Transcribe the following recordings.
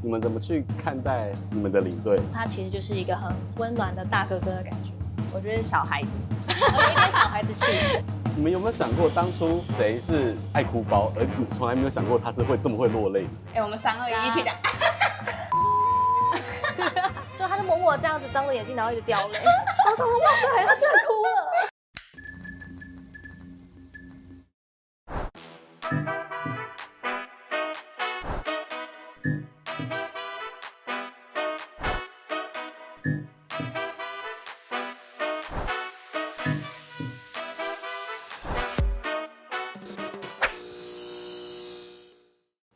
你们怎么去看待你们的领队？他其实就是一个很温暖的大哥哥的感觉。我觉得是小孩子，有一点小孩子气。你们有没有想过，当初谁是爱哭包，而你从来没有想过他是会这么会落泪？哎、欸，我们三二一一起讲。就他就默默这样子张着眼睛，然后一直掉泪。我说哇塞，他居然哭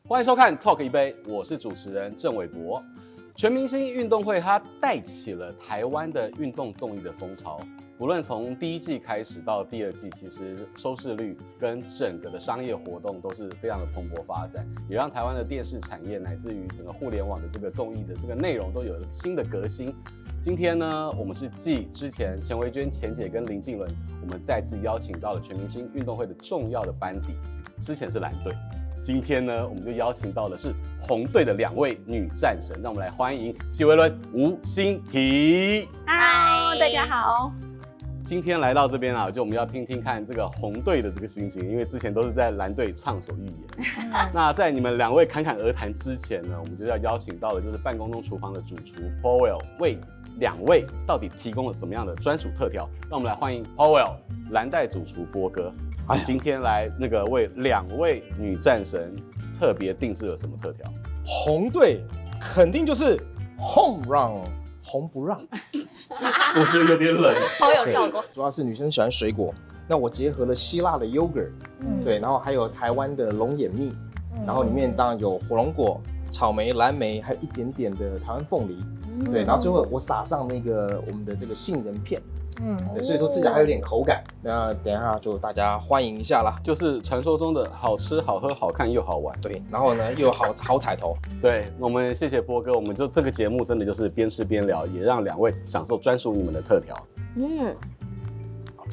欢迎收看 Talk 一杯，我是主持人郑伟博。全明星运动会它带起了台湾的运动综艺的风潮，不论从第一季开始到第二季，其实收视率跟整个的商业活动都是非常的蓬勃发展，也让台湾的电视产业乃至于整个互联网的这个综艺的这个内容都有了新的革新。今天呢，我们是继之前钱维娟、钱姐跟林静伦，我们再次邀请到了全明星运动会的重要的班底，之前是蓝队。今天呢，我们就邀请到的是红队的两位女战神，让我们来欢迎许维伦、吴欣婷。嗨，大家好。今天来到这边啊，就我们要听听看这个红队的这个心情，因为之前都是在蓝队畅所欲言。那在你们两位侃侃而谈之前呢，我们就要邀请到的就是办公中厨房的主厨 Powell 为两位到底提供了什么样的专属特调？让我们来欢迎 Powell 蓝带主厨波哥。哎，今天来那个为两位女战神特别定制了什么特调？红队肯定就是 home run，红不让。我觉得有点冷，好有效果。主要是女生喜欢水果，那我结合了希腊的 yogurt，嗯，对，然后还有台湾的龙眼蜜，嗯，然后里面当然有火龙果、草莓、蓝莓，还有一点点的台湾凤梨，嗯，对，然后最后我撒上那个我们的这个杏仁片。嗯，对，所以说吃起来还有点口感。那等一下就大家欢迎一下啦，就是传说中的好吃、好喝、好看又好玩。对，然后呢又好好彩头。对，我们谢谢波哥，我们就这个节目真的就是边吃边聊，也让两位享受专属你们的特调。嗯，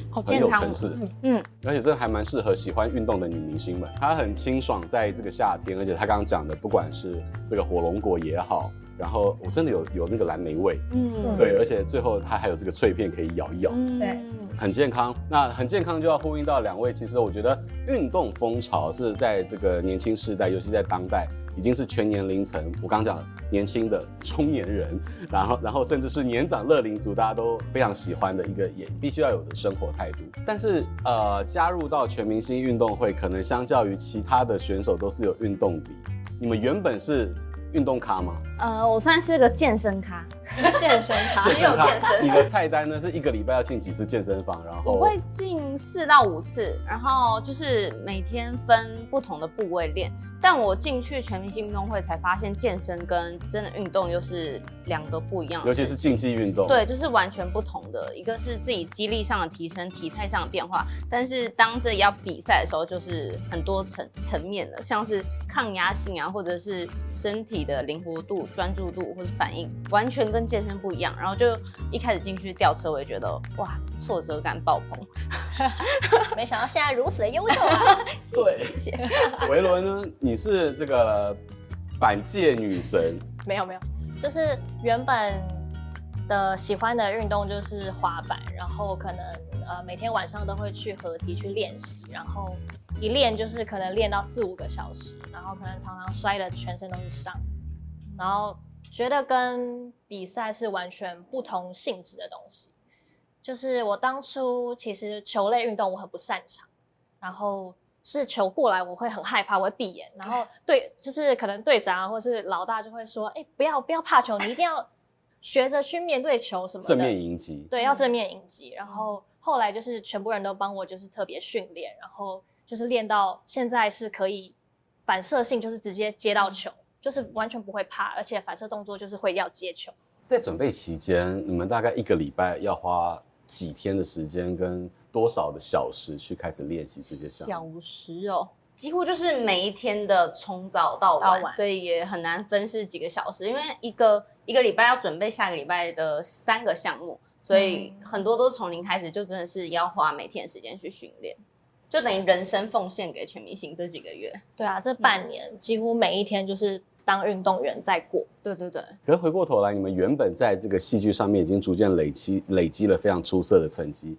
好健康，很有层次。嗯，而且这还蛮适合喜欢运动的女明星们。它很清爽，在这个夏天，而且他刚刚讲的，不管是这个火龙果也好。然后我真的有有那个蓝莓味，嗯，对，而且最后它还有这个脆片可以咬一咬，对、嗯，很健康。那很健康就要呼应到两位，其实我觉得运动风潮是在这个年轻世代，尤其在当代，已经是全年龄层。我刚刚讲年轻的中年人，然后然后甚至是年长乐龄族，大家都非常喜欢的一个也必须要有的生活态度。但是呃，加入到全明星运动会，可能相较于其他的选手都是有运动底。你们原本是。运动咖吗？呃，我算是个健身咖，健身咖，只有健身。你的菜单呢是一个礼拜要进几次健身房？然后我会进四到五次，然后就是每天分不同的部位练。但我进去全明星运动会才发现，健身跟真的运动又是两个不一样的，尤其是竞技运动，对，就是完全不同的。一个是自己肌力上的提升，体态上的变化，但是当这要比赛的时候，就是很多层层面的，像是抗压性啊，或者是身体的灵活度、专注度或者反应，完全跟健身不一样。然后就一开始进去吊车，我也觉得哇，挫折感爆棚。没想到现在如此的优秀啊！对，谢谢。维伦呢？你是这个板界女神？没有没有，就是原本的喜欢的运动就是滑板，然后可能呃每天晚上都会去河堤去练习，然后一练就是可能练到四五个小时，然后可能常常摔的全身都是伤，然后觉得跟比赛是完全不同性质的东西。就是我当初其实球类运动我很不擅长，然后是球过来我会很害怕，我会闭眼，然后 对，就是可能队长或是老大就会说，哎，不要不要怕球，你一定要学着去面对球什么的，正面迎击，对，要正面迎击。然后后来就是全部人都帮我就是特别训练，然后就是练到现在是可以反射性就是直接接到球，就是完全不会怕，而且反射动作就是会要接球。在准备期间，你们大概一个礼拜要花。几天的时间跟多少的小时去开始练习这些项目？小时哦，几乎就是每一天的从早到晚，所以也很难分是几个小时，因为一个一个礼拜要准备下个礼拜的三个项目，所以很多都从零开始，就真的是要花每天时间去训练，就等于人生奉献给全明星这几个月。对啊，这半年几乎每一天就是。当运动员在过。对对对。可是回过头来，你们原本在这个戏剧上面已经逐渐累积累积了非常出色的成绩。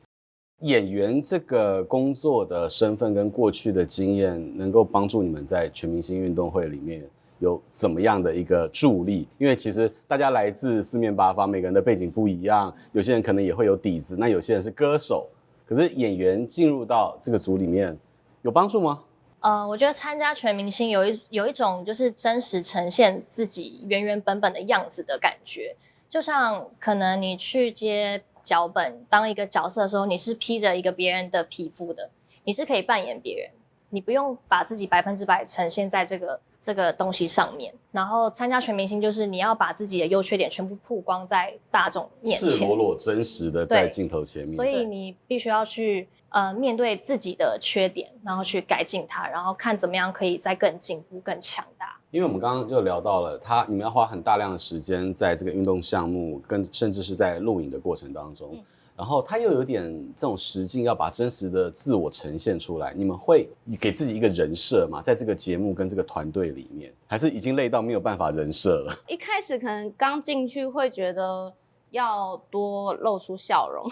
演员这个工作的身份跟过去的经验，能够帮助你们在全明星运动会里面有怎么样的一个助力？因为其实大家来自四面八方，每个人的背景不一样，有些人可能也会有底子，那有些人是歌手。可是演员进入到这个组里面，有帮助吗？呃，我觉得参加全明星有一有一种就是真实呈现自己原原本本的样子的感觉，就像可能你去接。脚本当一个角色的时候，你是披着一个别人的皮肤的，你是可以扮演别人，你不用把自己百分之百呈现在这个这个东西上面。然后参加全明星，就是你要把自己的优缺点全部曝光在大众面前，赤裸裸、真实的在镜头前面。所以你必须要去呃面对自己的缺点，然后去改进它，然后看怎么样可以再更进步、更强大。因为我们刚刚就聊到了他，你们要花很大量的时间在这个运动项目，跟甚至是在录影的过程当中，嗯、然后他又有点这种实境，要把真实的自我呈现出来。你们会给自己一个人设吗？在这个节目跟这个团队里面，还是已经累到没有办法人设了？一开始可能刚进去会觉得要多露出笑容。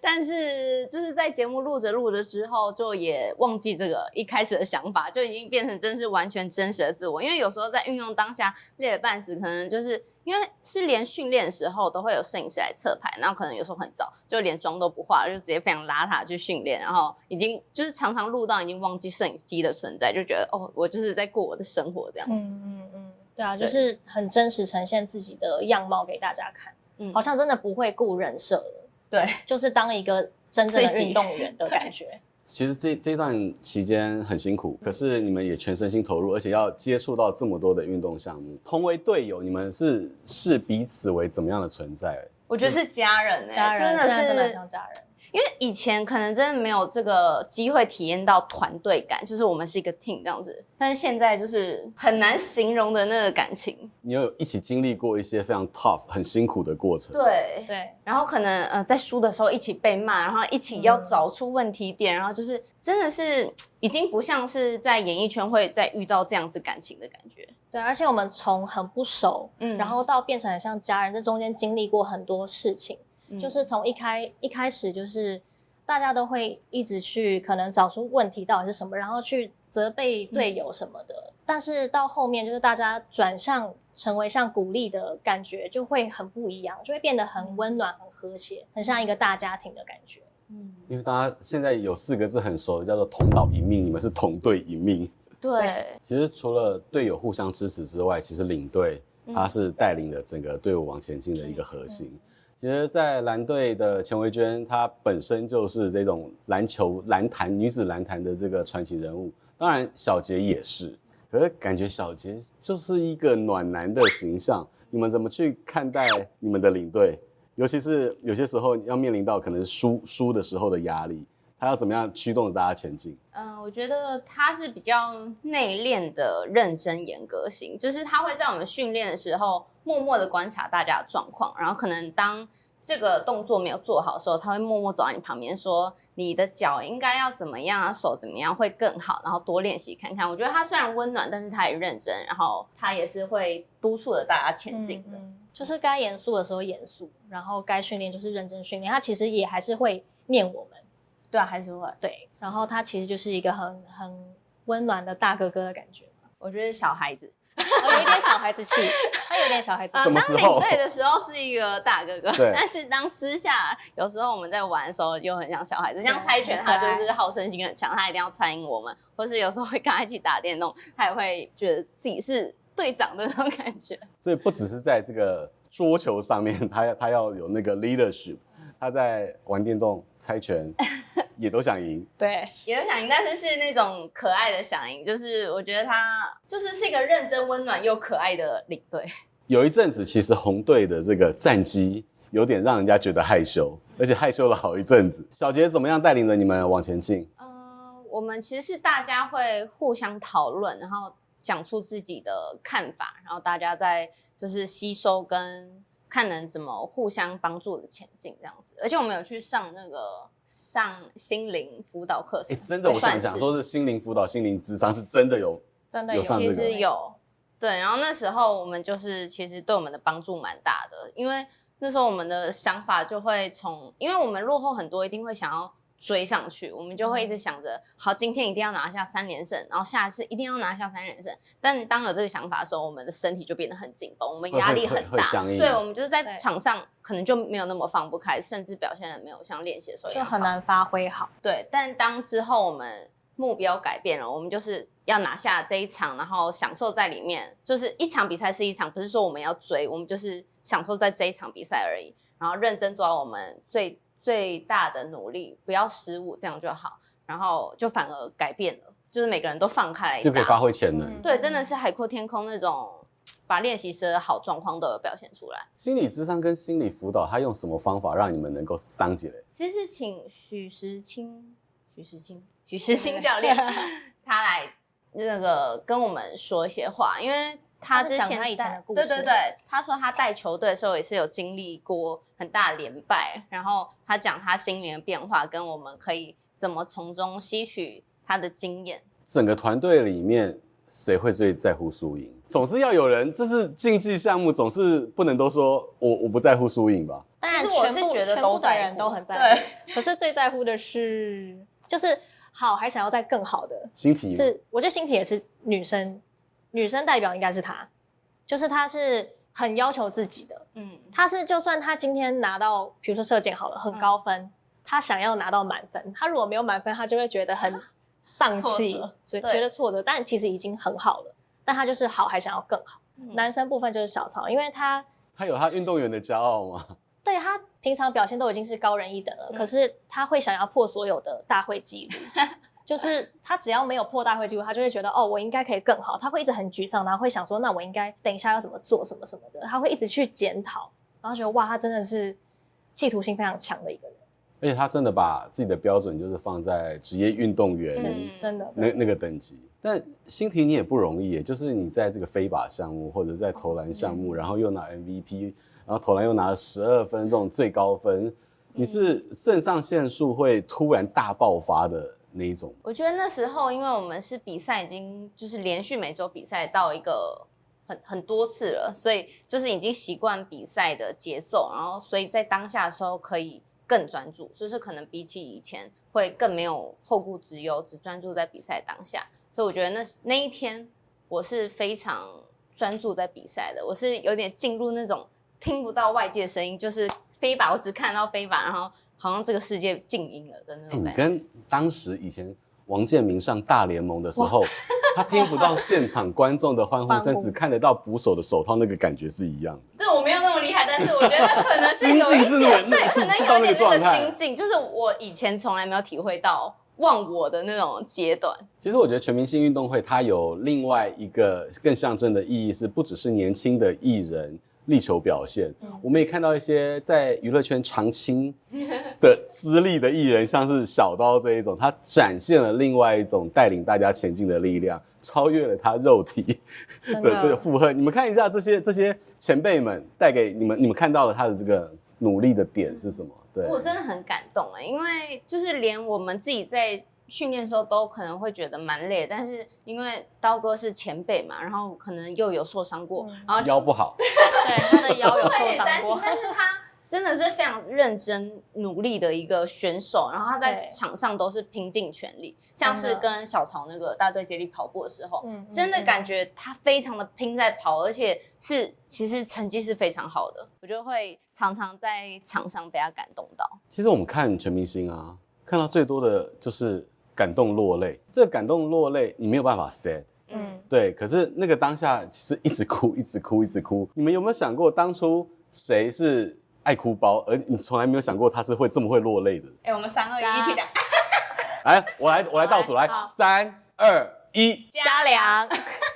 但是就是在节目录着录着之后，就也忘记这个一开始的想法，就已经变成真是完全真实的自我。因为有时候在运用当下累得半死，可能就是因为是连训练的时候都会有摄影师来侧拍，然后可能有时候很早就连妆都不化，就直接非常邋遢去训练，然后已经就是常常录到已经忘记摄影机的存在，就觉得哦，我就是在过我的生活这样子。嗯嗯嗯，对啊，就是很真实呈现自己的样貌给大家看，嗯，好像真的不会顾人设了。对，就是当一个真正的运动员的感觉。其实这这段期间很辛苦，可是你们也全身心投入，而且要接触到这么多的运动项目。同为队友，你们是视彼此为怎么样的存在？我觉得是家人、欸，家人真的是真的像家人。因为以前可能真的没有这个机会体验到团队感，就是我们是一个 team 这样子。但是现在就是很难形容的那个感情。你有一起经历过一些非常 tough、很辛苦的过程。对对。然后可能呃在输的时候一起被骂，然后一起要找出问题点，嗯、然后就是真的是已经不像是在演艺圈会再遇到这样子感情的感觉。对，而且我们从很不熟，嗯，然后到变成很像家人，这中间经历过很多事情。就是从一开一开始，就是大家都会一直去可能找出问题到底是什么，然后去责备队友什么的。嗯、但是到后面，就是大家转向成为像鼓励的感觉，就会很不一样，就会变得很温暖、很和谐，很像一个大家庭的感觉。嗯，因为大家现在有四个字很熟的，叫做同岛一命，你们是同队一命。对，其实除了队友互相支持之外，其实领队他是带领着整个队伍往前进的一个核心。嗯其实，在蓝队的钱维娟，她本身就是这种篮球篮坛女子篮坛的这个传奇人物。当然，小杰也是。可是，感觉小杰就是一个暖男的形象。你们怎么去看待你们的领队？尤其是有些时候要面临到可能输输的时候的压力，他要怎么样驱动着大家前进？嗯、呃，我觉得他是比较内敛的、认真、严格型，就是他会在我们训练的时候。默默的观察大家的状况，然后可能当这个动作没有做好的时候，他会默默走到你旁边说：“你的脚应该要怎么样啊，手怎么样会更好，然后多练习看看。”我觉得他虽然温暖，但是他也认真，然后他也是会督促着大家前进的。嗯，就是该严肃的时候严肃，然后该训练就是认真训练。他其实也还是会念我们，对啊，还是会对。然后他其实就是一个很很温暖的大哥哥的感觉。我觉得小孩子。有一点小孩子气，他有点小孩子气。当领队的时候是一个大哥哥，但是当私下，有时候我们在玩的时候，又很像小孩子。像猜拳，他就是好胜心很强，他一定要参与我们，或是有时候会跟他一起打电动，他也会觉得自己是队长的那种感觉。所以不只是在这个桌球上面，他要他要有那个 leadership。他在玩电动、猜拳，也都想赢。对，也都想赢，但是是那种可爱的想赢。就是我觉得他就是是一个认真、温暖又可爱的领队。有一阵子，其实红队的这个战绩有点让人家觉得害羞，而且害羞了好一阵子。小杰怎么样带领着你们往前进？呃，我们其实是大家会互相讨论，然后讲出自己的看法，然后大家在就是吸收跟。看能怎么互相帮助的前进这样子，而且我们有去上那个上心灵辅导课程。哎，真的，我想讲说是心灵辅导、心灵智商是真的有，真的有，其实有，对，然后那时候我们就是其实对我们的帮助蛮大的，因为那时候我们的想法就会从，因为我们落后很多，一定会想要。追上去，我们就会一直想着，好，今天一定要拿下三连胜，然后下一次一定要拿下三连胜。但当有这个想法的时候，我们的身体就变得很紧绷，我们压力很大。对，我们就是在场上可能就没有那么放不开，甚至表现的没有像练习的时候一样就很难发挥好。对，但当之后我们目标改变了，我们就是要拿下这一场，然后享受在里面，就是一场比赛是一场，不是说我们要追，我们就是享受在这一场比赛而已，然后认真做好我们最。最大的努力，不要失误，这样就好。然后就反而改变了，就是每个人都放开来，就可以发挥潜能。嗯、对，真的是海阔天空那种，把练习生的好状况都有表现出来。心理智商跟心理辅导，他用什么方法让你们能够桑起来？其实是请许时清、许时清、许时清 教练 他来那个跟我们说一些话，因为。他之前他以前的故事，对对对，他说他带球队的时候也是有经历过很大连败，然后他讲他心灵的变化，跟我们可以怎么从中吸取他的经验。整个团队里面谁会最在乎输赢？总是要有人，这是竞技项目，总是不能都说我我不在乎输赢吧？其实我是觉得都在人都很在乎，对。可是最在乎的是，就是好还想要再更好的。心体是，我觉得心体也是女生。女生代表应该是她，就是她是很要求自己的，嗯，她是就算她今天拿到，比如说射箭好了，很高分，嗯、她想要拿到满分，她如果没有满分，她就会觉得很丧气，觉得挫折，但其实已经很好了，但她就是好还想要更好。嗯、男生部分就是小曹，因为他他有他运动员的骄傲吗？对，他平常表现都已经是高人一等了，嗯、可是他会想要破所有的大会纪录。就是他只要没有破大会纪录，他就会觉得哦，我应该可以更好。他会一直很沮丧，然后会想说，那我应该等一下要怎么做什么什么的。他会一直去检讨，然后觉得哇，他真的是企图心非常强的一个人。而且他真的把自己的标准就是放在职业运动员，真的那那个等级。但心婷你也不容易，就是你在这个飞靶项目或者在投篮项目，然后又拿 MVP，然后投篮又拿了十二分这种最高分，你是肾上腺素会突然大爆发的。那一种，我觉得那时候，因为我们是比赛，已经就是连续每周比赛到一个很很多次了，所以就是已经习惯比赛的节奏，然后所以在当下的时候可以更专注，就是可能比起以前会更没有后顾之忧，只专注在比赛当下。所以我觉得那那一天我是非常专注在比赛的，我是有点进入那种听不到外界声音，就是飞靶，我只看到飞靶，然后。好像这个世界静音了的那种感觉。你跟当时以前王建民上大联盟的时候，他听不到现场观众的欢呼声，只看得到捕手的手套，那个感觉是一样的。对，我没有那么厉害，但是我觉得可能是有一点，对，可能有点那个心境，就是我以前从来没有体会到忘我的那种阶段。其实我觉得全明星运动会它有另外一个更象征的意义，是不只是年轻的艺人。力求表现，嗯、我们也看到一些在娱乐圈常青 的资历的艺人，像是小刀这一种，他展现了另外一种带领大家前进的力量，超越了他肉体 的这个负荷。你们看一下这些这些前辈们带给你们，你们看到了他的这个努力的点是什么？对，我真的很感动哎，因为就是连我们自己在。训练的时候都可能会觉得蛮累，但是因为刀哥是前辈嘛，然后可能又有受伤过，嗯、然后腰不好，对，他的 腰有受伤过，担心，但是他真的是非常认真努力的一个选手，然后他在场上都是拼尽全力，像是跟小曹那个大队接力跑步的时候，嗯、真的感觉他非常的拼在跑，而且是其实成绩是非常好的，我就会常常在场上被他感动到。其实我们看全明星啊，看到最多的就是。感动落泪，这个感动落泪你没有办法 say，嗯，对。可是那个当下其实一直哭，一直哭，一直哭。你们有没有想过，当初谁是爱哭包，而你从来没有想过他是会这么会落泪的？哎、欸，我们三二一，一起来，来，我来，我来倒数，来，三二一，嘉良。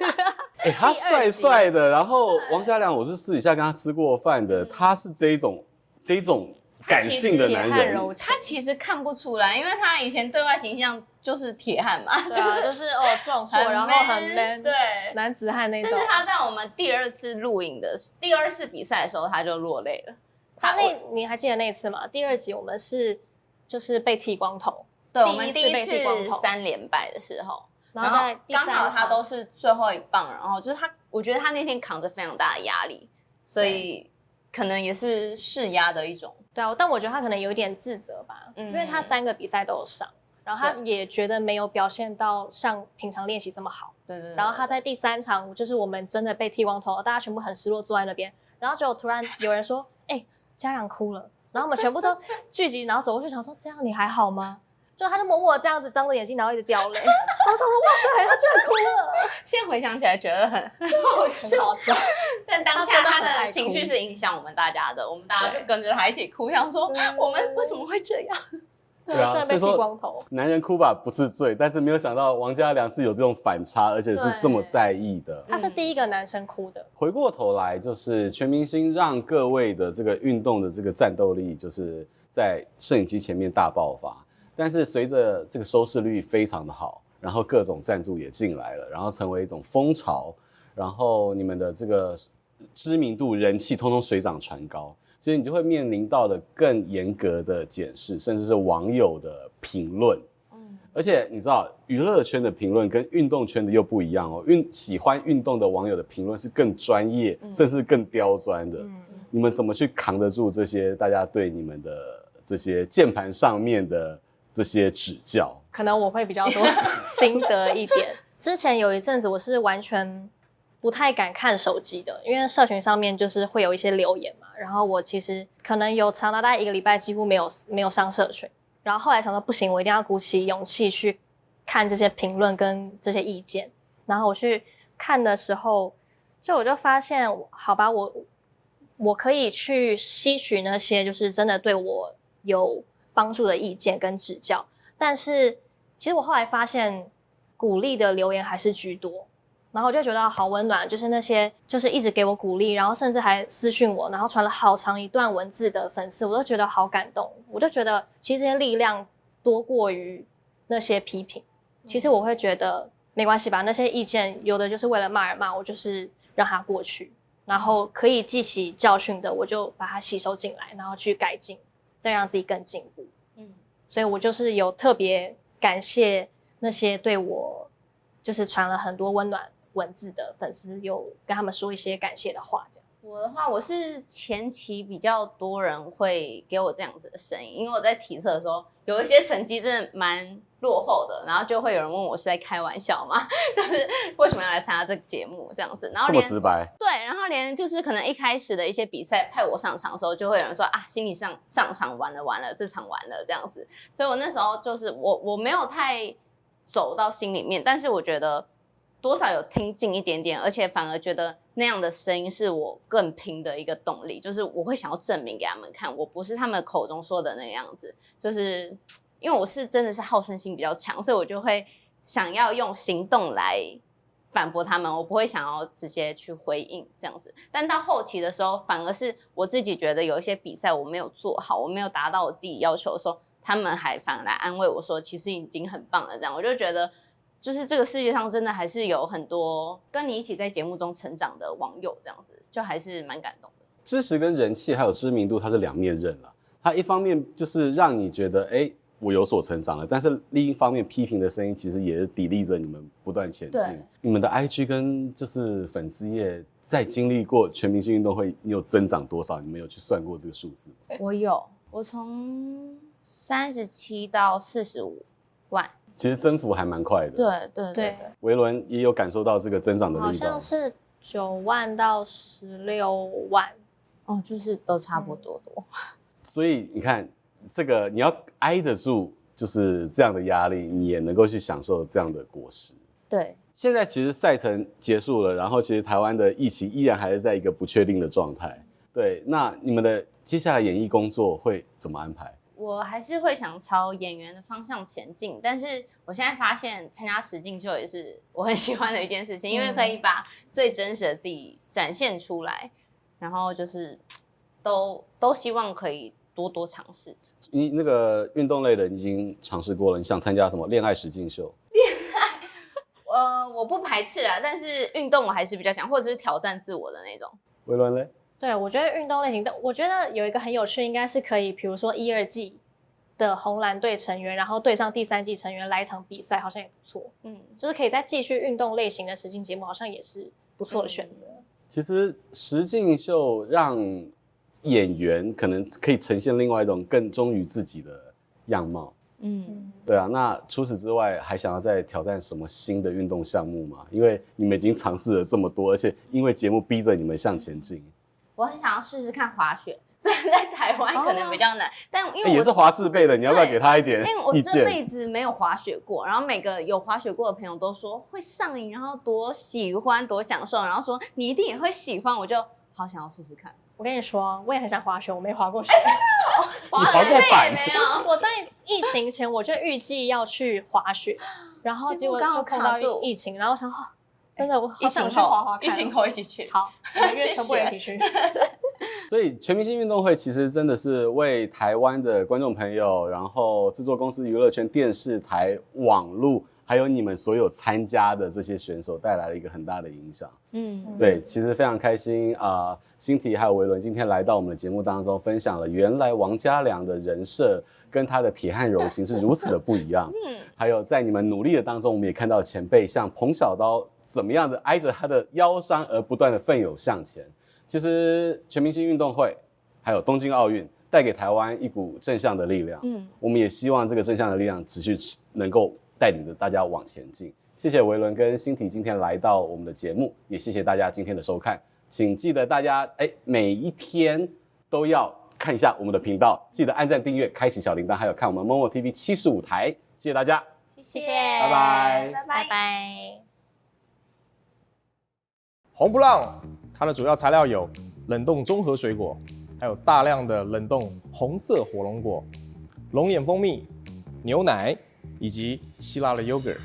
哎、欸，他帅帅的，然后王嘉良，我是私底下跟他吃过饭的，他是这一种，这一种。感性的男人，他其实看不出来，因为他以前对外形象就是铁汉嘛，对啊，就是哦壮硕，然后很 man，对，男子汉那种。但是他在我们第二次录影的第二次比赛的时候，他就落泪了。他那你还记得那次吗？第二集我们是就是被剃光头，对，我们第一次三连败的时候，然后刚好他都是最后一棒，然后就是他，我觉得他那天扛着非常大的压力，所以可能也是释压的一种。对啊，但我觉得他可能有一点自责吧，嗯、因为他三个比赛都有上，然后他也觉得没有表现到像平常练习这么好。对对，对。然后他在第三场，就是我们真的被剃光头，大家全部很失落，坐在那边，然后就突然有人说：“哎、欸，嘉阳哭了。”然后我们全部都聚集，然后走过去想说：“这样你还好吗？”就他就默默这样子张着眼睛，然后一直掉泪。我说：“哇塞，他居然哭了！” 现在回想起来觉得很 很好笑，但当下他的情绪是影响我们大家的，我们大家就跟着他一起哭，想说我们为什么会这样？对啊，所以说男人哭吧不是罪，但是没有想到王嘉良是有这种反差，而且是这么在意的。他是第一个男生哭的。回过头来，就是全明星让各位的这个运动的这个战斗力，就是在摄影机前面大爆发。但是随着这个收视率非常的好，然后各种赞助也进来了，然后成为一种风潮，然后你们的这个知名度、人气通通水涨船高。所以你就会面临到了更严格的检视，甚至是网友的评论。嗯，而且你知道，娱乐圈的评论跟运动圈的又不一样哦。运喜欢运动的网友的评论是更专业，嗯、甚至更刁钻的。嗯，你们怎么去扛得住这些大家对你们的这些键盘上面的这些指教？可能我会比较多 心得一点。之前有一阵子，我是完全。不太敢看手机的，因为社群上面就是会有一些留言嘛。然后我其实可能有长达大概一个礼拜几乎没有没有上社群。然后后来想说不行，我一定要鼓起勇气去看这些评论跟这些意见。然后我去看的时候，就我就发现，好吧，我我可以去吸取那些就是真的对我有帮助的意见跟指教。但是其实我后来发现，鼓励的留言还是居多。然后我就觉得好温暖，就是那些就是一直给我鼓励，然后甚至还私讯我，然后传了好长一段文字的粉丝，我都觉得好感动。我就觉得其实这些力量多过于那些批评。其实我会觉得没关系吧，那些意见有的就是为了骂而骂，我就是让它过去。然后可以记起教训的，我就把它吸收进来，然后去改进，再让自己更进步。嗯，所以我就是有特别感谢那些对我就是传了很多温暖文字的粉丝有跟他们说一些感谢的话，这样。我的话，我是前期比较多人会给我这样子的声音，因为我在体测的时候有一些成绩真的蛮落后的，然后就会有人问我是在开玩笑吗？就是为什么要来参加这个节目这样子？然后连这么直白。对，然后连就是可能一开始的一些比赛派我上场的时候，就会有人说啊，心理上上场完了完了，这场完了这样子。所以我那时候就是我我没有太走到心里面，但是我觉得。多少有听进一点点，而且反而觉得那样的声音是我更拼的一个动力，就是我会想要证明给他们看，我不是他们口中说的那个样子，就是因为我是真的是好胜心比较强，所以我就会想要用行动来反驳他们，我不会想要直接去回应这样子。但到后期的时候，反而是我自己觉得有一些比赛我没有做好，我没有达到我自己要求的时候，他们还反而来安慰我说，其实已经很棒了，这样我就觉得。就是这个世界上真的还是有很多跟你一起在节目中成长的网友，这样子就还是蛮感动的。知识跟人气还有知名度，它是两面刃了。它一方面就是让你觉得，哎，我有所成长了，但是另一方面批评的声音其实也是砥砺着你们不断前进。对你们的 IG 跟就是粉丝页在经历过全明星运动会，你有增长多少？你们有去算过这个数字？我有，我从三十七到四十五万。其实增幅还蛮快的，对对对。维伦也有感受到这个增长的力道，好像是九万到十六万，哦，就是都差不多多。嗯、所以你看，这个你要挨得住，就是这样的压力，你也能够去享受这样的果实。对。现在其实赛程结束了，然后其实台湾的疫情依然还是在一个不确定的状态。对，那你们的接下来演艺工作会怎么安排？我还是会想朝演员的方向前进，但是我现在发现参加实境秀也是我很喜欢的一件事情，因为可以把最真实的自己展现出来，然后就是都都希望可以多多尝试。你那个运动类的已经尝试过了，你想参加什么恋爱实境秀？恋爱，呃，我不排斥啊，但是运动我还是比较想，或者是挑战自我的那种。维伦嘞？对，我觉得运动类型的，我觉得有一个很有趣，应该是可以，比如说一二季的红蓝队成员，然后对上第三季成员来一场比赛，好像也不错。嗯，就是可以再继续运动类型的实境节目，好像也是不错的选择。嗯、其实实境秀让演员可能可以呈现另外一种更忠于自己的样貌。嗯，对啊。那除此之外，还想要再挑战什么新的运动项目吗？因为你们已经尝试了这么多，而且因为节目逼着你们向前进。我很想要试试看滑雪。这在台湾可能比较难，哦、但因为我、欸、也是滑四倍的，你要不要给他一点？因为我这辈子没有滑雪过，然后每个有滑雪过的朋友都说会上瘾，然后多喜欢多享受，然后说你一定也会喜欢，我就好想要试试看。我跟你说，我也很想滑雪，我没滑过雪。欸、滑过板没有？我在疫情前我就预计要去滑雪，然后结果就碰到疫情，然后我想，真的我好想去滑滑看。疫情后一起去，好，约全部人一起去。所以全明星运动会其实真的是为台湾的观众朋友，然后制作公司、娱乐圈、电视台、网络，还有你们所有参加的这些选手带来了一个很大的影响。嗯，对，其实非常开心啊、呃！欣提还有维伦今天来到我们的节目当中，分享了原来王嘉良的人设跟他的铁汉柔情是如此的不一样。嗯，还有在你们努力的当中，我们也看到前辈像彭小刀怎么样的挨着他的腰伤而不断的奋勇向前。其实全明星运动会，还有东京奥运，带给台湾一股正向的力量。嗯，我们也希望这个正向的力量持续能够带领着大家往前进。谢谢维伦跟欣提今天来到我们的节目，也谢谢大家今天的收看。请记得大家哎，每一天都要看一下我们的频道，记得按赞、订阅、开启小铃铛，还有看我们 MOMO TV 七十五台。谢谢大家，谢谢，拜拜，拜拜，拜拜。红不浪。它的主要材料有冷冻综合水果，还有大量的冷冻红色火龙果、龙眼蜂蜜、牛奶以及希腊的 yogurt。